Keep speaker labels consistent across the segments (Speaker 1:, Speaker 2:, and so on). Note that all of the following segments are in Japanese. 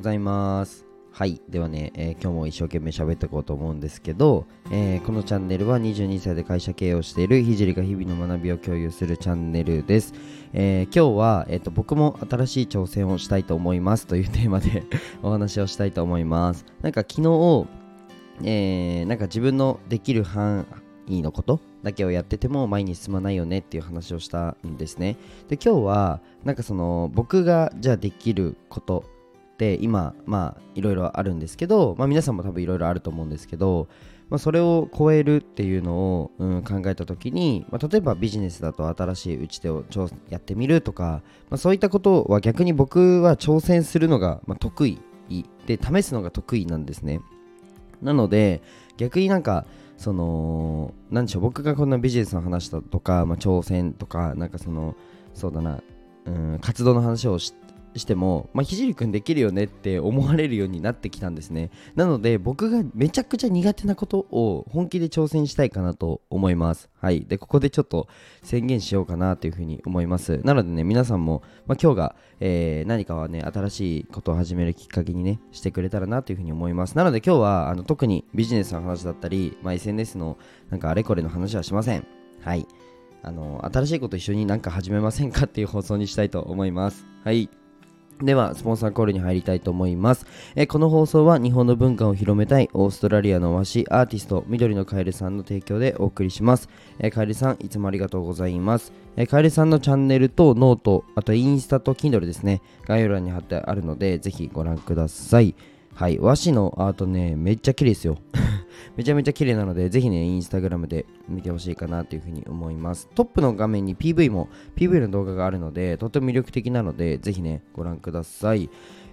Speaker 1: ございます。はい。ではね、えー今日も一生懸命喋っていこうと思うんですけど、えーこのチャンネルは22歳で会社経営をしているひじりが日々の学びを共有するチャンネルです、えー今日は、えーと僕も新しい挑戦をしたいと思いますというテーマで お話をしたいと思います。なんか昨日、えなんか自分のできる範囲のことだけをやってても前に進まないよねっていう話をしたんですね。で今日はなんかその僕がじゃあできることって今まあいろいろあるんですけど、まあ、皆さんも多分いろいろあると思うんですけど、まあ、それを超えるっていうのを、うん、考えた時に、まあ、例えばビジネスだと新しい打ち手をやってみるとか、まあ、そういったことは逆に僕は挑戦するのが、ま、得意。で試すのが得意なんですね。なので逆になんかそのなんでしょう僕がこんなビジネスの話だとか、まあ、挑戦とかなんかそのそうだな、うん、活動の話をししても、まあ、ひじりくんできるよねって思われるようになってきたんですね。なので僕がめちゃくちゃ苦手なことを本気で挑戦したいかなと思います。はい。でここでちょっと宣言しようかなというふうに思います。なのでね皆さんも、まあ、今日が、えー何かはね新しいことを始めるきっかけにねしてくれたらなというふうに思います。なので今日はあの特にビジネスの話だったり、まあ、SNS のなんかあれこれの話はしません。はい。あの新しいこと一緒になんか始めませんかっていう放送にしたいと思います。はい。では、スポンサーコールに入りたいと思います。えこの放送は日本の文化を広めたいオーストラリアの和紙アーティスト、緑のカエルさんの提供でお送りします。えカエルさん、いつもありがとうございます。えカエルさんのチャンネルとノート、あとインスタと Kindle ですね、概要欄に貼ってあるので、ぜひご覧ください。はい、和紙のアートね、めっちゃ綺麗ですよ。めちゃめちゃ綺麗なので、ぜひね、インスタグラムで見てほしいかなというふうに思います。トップの画面に PV も、PV の動画があるので、とても魅力的なので、ぜひね、ご覧ください。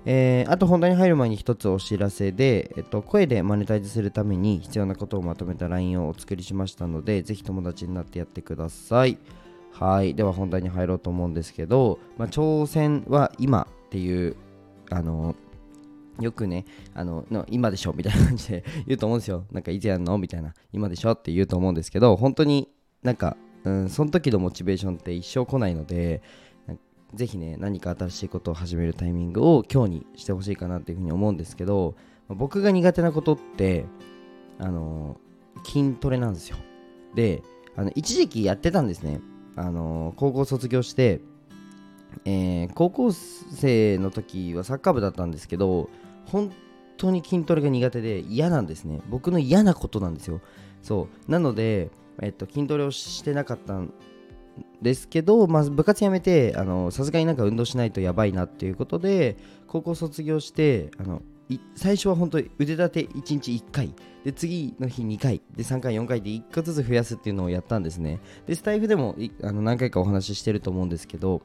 Speaker 1: えーあと本題に入る前に一つお知らせで、えっと、声でマネタイズするために必要なことをまとめた LINE をお作りしましたので、ぜひ友達になってやってください。はい。では本題に入ろうと思うんですけど、まあ、挑戦は今っていう、あのよくね、あのの今でしょみたいな感じで 言うと思うんですよ。なんかいつやんのみたいな、今でしょって言うと思うんですけど、本当になんか、うん、その時のモチベーションって一生来ないので、ぜひね、何か新しいことを始めるタイミングを今日にしてほしいかなっていうふうに思うんですけど、僕が苦手なことって、あの筋トレなんですよ。で、あの一時期やってたんですね。あの高校卒業して、えー高校生の時はサッカー部だったんですけど本当に筋トレが苦手で嫌なんですね。僕の嫌なことなんですよ。そう。なので、えっと、筋トレをしてなかったんですけど、まあ、部活やめてさすがになんか運動しないとやばいなっていうことで高校卒業してあの最初は本当に腕立て1日1回。で次の日2回。で3回4回で1個ずつ増やすっていうのをやったんですね。でスタイフでもあの何回かお話ししてると思うんですけど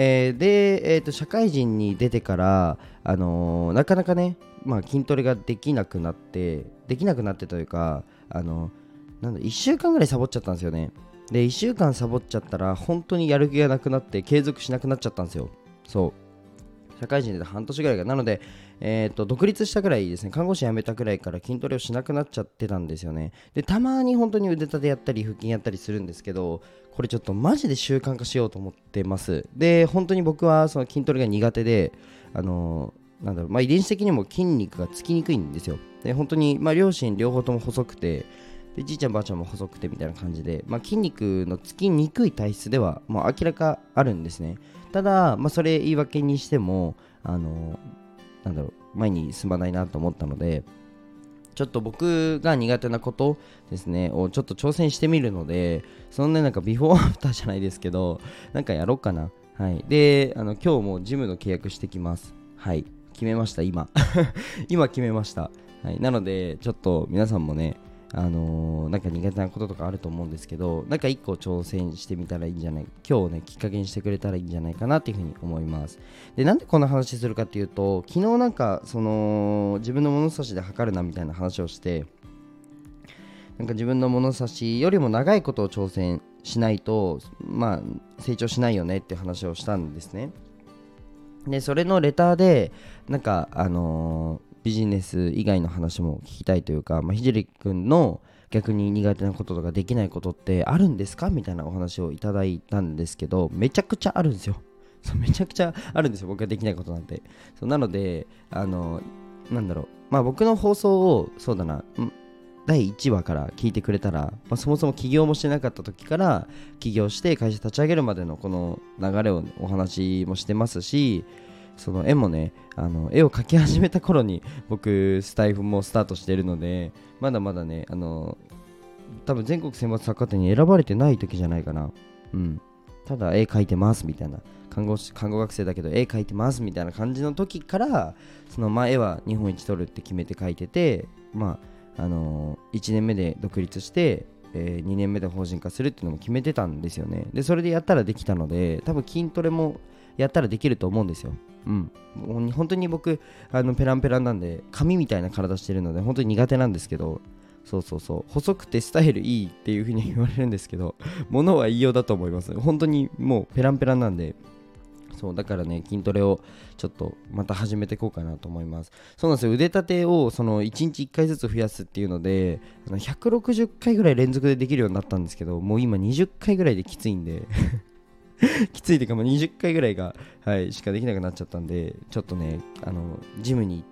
Speaker 1: えーで、えーと社会人に出てから、あのーなかなかね、まあ、筋トレができなくなってできなくなってというか、あのなんだ1週間ぐらいサボっちゃったんですよね。で1週間サボっちゃったら本当にやる気がなくなって継続しなくなっちゃったんですよ。そう。社会人で半年ぐらいがなので、えー、と独立したぐらいですね看護師辞めたぐらいから筋トレをしなくなっちゃってたんですよね。でたまに本当に腕立てやったり腹筋やったりするんですけどこれちょっとマジで習慣化しようと思ってます。で本当に僕はその筋トレが苦手であのーなんだろうまあ、遺伝子的にも筋肉がつきにくいんですよ。で本当に、まあ、両親両方とも細くてでじいちゃんばあちゃんも細くてみたいな感じで、まあ、筋肉のつきにくい体質ではもう明らかあるんですね。ただ、まあ、それ言い訳にしてもあのなんだろう前に進まないなと思ったのでちょっと僕が苦手なことですねをちょっと挑戦してみるのでそのねなんかビフォーアフターじゃないですけどなんかやろうかな。はい。であの今日もジムの契約してきます。はい。決めました今。今決めました。はい。なのでちょっと皆さんもねあのーなんか苦手なこととかあると思うんですけどなんか一個挑戦してみたらいいんじゃない今日ねきっかけにしてくれたらいいんじゃないかなっていうふうに思います。でなんでこんな話するかっていうと昨日なんかその自分の物差しで測るなみたいな話をしてなんか自分の物差しよりも長いことを挑戦しないとまあ成長しないよねって話をしたんですね。でそれのレターでなんかあのービジネス以外の話も聞きたいというか、まあ、ひじりくんの逆に苦手なこととかできないことってあるんですかみたいなお話をいただいたんですけどめちゃくちゃあるんですよ。そ うめちゃくちゃあるんですよ僕ができないことなんて。そうなのであのなんだろう。まあ僕の放送をそうだな第1話から聞いてくれたら、まあ、そもそも起業もしてなかった時から起業して会社立ち上げるまでのこの流れをお話もしてますしその絵もねあの絵を描き始めた頃に僕スタイフもスタートしてるのでまだまだねあの多分全国選抜作家展に選ばれてない時じゃないかな。うん。ただ絵描いてますみたいな。看護師看護学生だけど絵描いてますみたいな感じの時からその前は日本一取るって決めて描いててまああのー、1年目で独立して、えー、2年目で法人化するっていうのも決めてたんですよね。でそれでやったらできたので多分筋トレもやったらできると思うんですよ。うん。もう本当に僕あのペランペランなんで紙みたいな体してるので本当に苦手なんですけどそうそうそう。細くてスタイルいいっていう風に言われるんですけど物は言いようだと思います。本当にもうペランペランなんで。そうだからね筋トレをちょっとまた始めていこうかなと思います。そうなんですよ。腕立てをその1日1回ずつ増やすっていうので160回ぐらい連続でできるようになったんですけどもう今20回ぐらいできついんで。きついというか、もう、20回ぐらいが、はい、しかできなくなっちゃったんでちょっとねあのジムに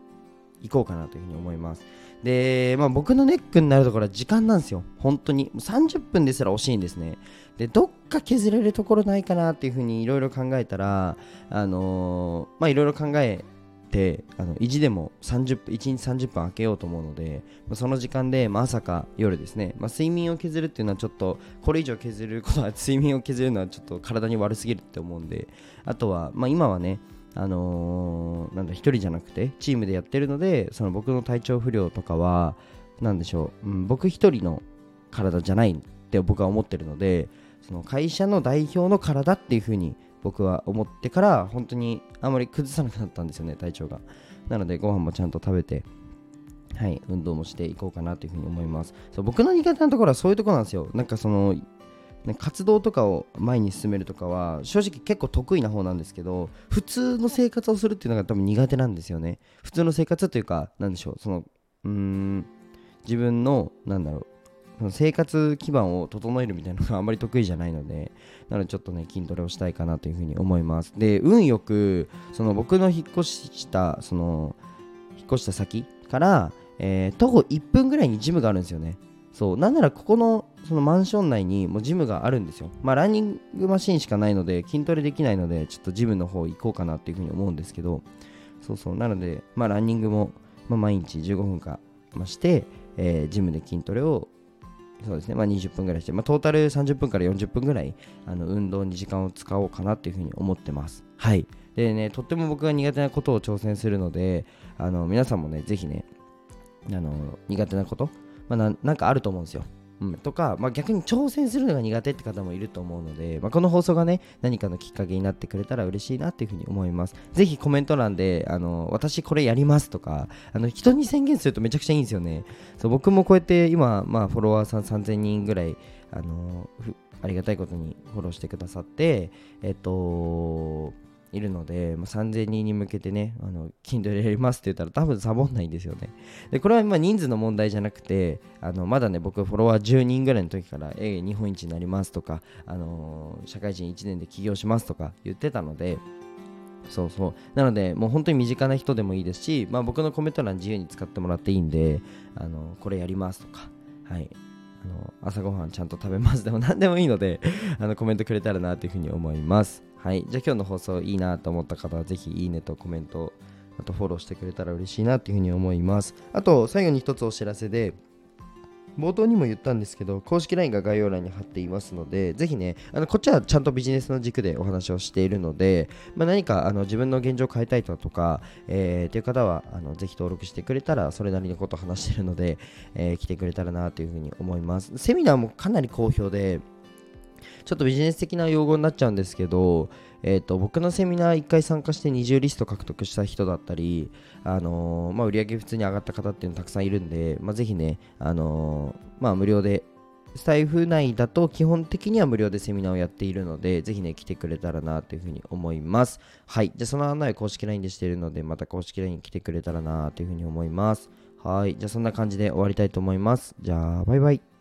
Speaker 1: 行こうかなというふうに思います。で、まあ、僕のネックになるところは時間なんですよ。本当に。30分ですら惜しいんですね。でどっか削れるところないかなっていうふうにいろいろ考えたらあのー、まあいろいろ考えてあの意地でも30分1日30分空けようと思うので、その時間で、まあ、朝か夜ですね、まあ、睡眠を削るっていうのはちょっとこれ以上削ることは 睡眠を削るのはちょっと体に悪すぎるって思うんであとは、まあ、今はねあのー、なんだ1人じゃなくてチームでやってるのでその僕の体調不良とかは何でしょう、うん、僕1人の体じゃないって僕は思ってるのでその会社の代表の体っていう風に僕は思ってから本当にあまり崩さなくなったんですよね体調が。なのでご飯もちゃんと食べてはい運動もしていこうかなというふうに思います。そう僕の苦手なところはそういうとこなんですよ。なんかその活動とかを前に進めるとかは正直結構得意な方なんですけど普通の生活をするっていうのが多分苦手なんですよね。普通の生活というか何でしょうそのうーん自分のなんだろう生活基盤を整えるみたいなのがあんまり得意じゃないので、なのでちょっとね、筋トレをしたいかなというふうに思います。で、運よく、その僕の引っ越した、その、引っ越した先から、えー、徒歩1分ぐらいにジムがあるんですよね。そう、なんならここのそのマンション内にもジムがあるんですよ。まあランニングマシンしかないので筋トレできないのでちょっとジムの方行こうかなっていうふうに思うんですけど、そうそう、なので、まあランニングも、まあ、毎日15分かまして、えー、ジムで筋トレをそうですね、まあ、20分ぐらいして、まあ、トータル30分から40分ぐらいあの運動に時間を使おうかなっていうふうに思ってます。はい。でね、とっても僕が苦手なことを挑戦するので、あの皆さんもね、ぜひね、あの苦手なこと、まあ、なんかあると思うんですよ。うん、とか、まあ、逆に挑戦するのが苦手って方もいると思うので、まあ、この放送がね、何かのきっかけになってくれたら嬉しいなっていうふうに思います。ぜひコメント欄で、あの、私これやりますとか、あの、人に宣言するとめちゃくちゃいいんですよね。そう僕もこうやって今、まあ、フォロワーさん3000人ぐらい、あの、ありがたいことにフォローしてくださって、えっと、いるので、まあ、3000人に向けてね、あの、Kindle やりますって言ったら多分サボんないんですよね。で、これはま人数の問題じゃなくて、あの、まだね、僕フォロワー10人ぐらいの時から、え日本一になりますとか、あのー、社会人1年で起業しますとか言ってたので、そうそう。なので、もう本当に身近な人でもいいですし、まあ、僕のコメント欄自由に使ってもらっていいんで、あのこれやりますとか、はい。あの朝ごはんちゃんと食べますでも何でもいいのであのコメントくれたらなというふうに思います。はい。じゃあ今日の放送いいなと思った方はぜひいいねとコメント、あとフォローしてくれたら嬉しいなというふうに思います。あと最後に一つお知らせで、冒頭にも言ったんですけど、公式 LINE が概要欄に貼っていますので、ぜひね、あのこっちはちゃんとビジネスの軸でお話をしているので、まあ、何かあの自分の現状を変えたいとか、えー、という方はあのぜひ登録してくれたら、それなりのことを話しているので、えー、来てくれたらなというふうに思います。セミナーもかなり好評で、ちょっとビジネス的な用語になっちゃうんですけど、えーと、僕のセミナー1回参加して20リスト獲得した人だったり、あのー、まあ、売上普通に上がった方っていうのたくさんいるんで、まあ、ぜひね、あのー、まあ、無料でスタイフ内だと基本的には無料でセミナーをやっているので、ぜひね、来てくれたらなというふうに思います。はい。じゃ、その案内公式 LINE でしているので、また公式 LINE に来てくれたらなというふうに思います。はい。じゃあ、そんな感じで終わりたいと思います。じゃあ、バイバイ。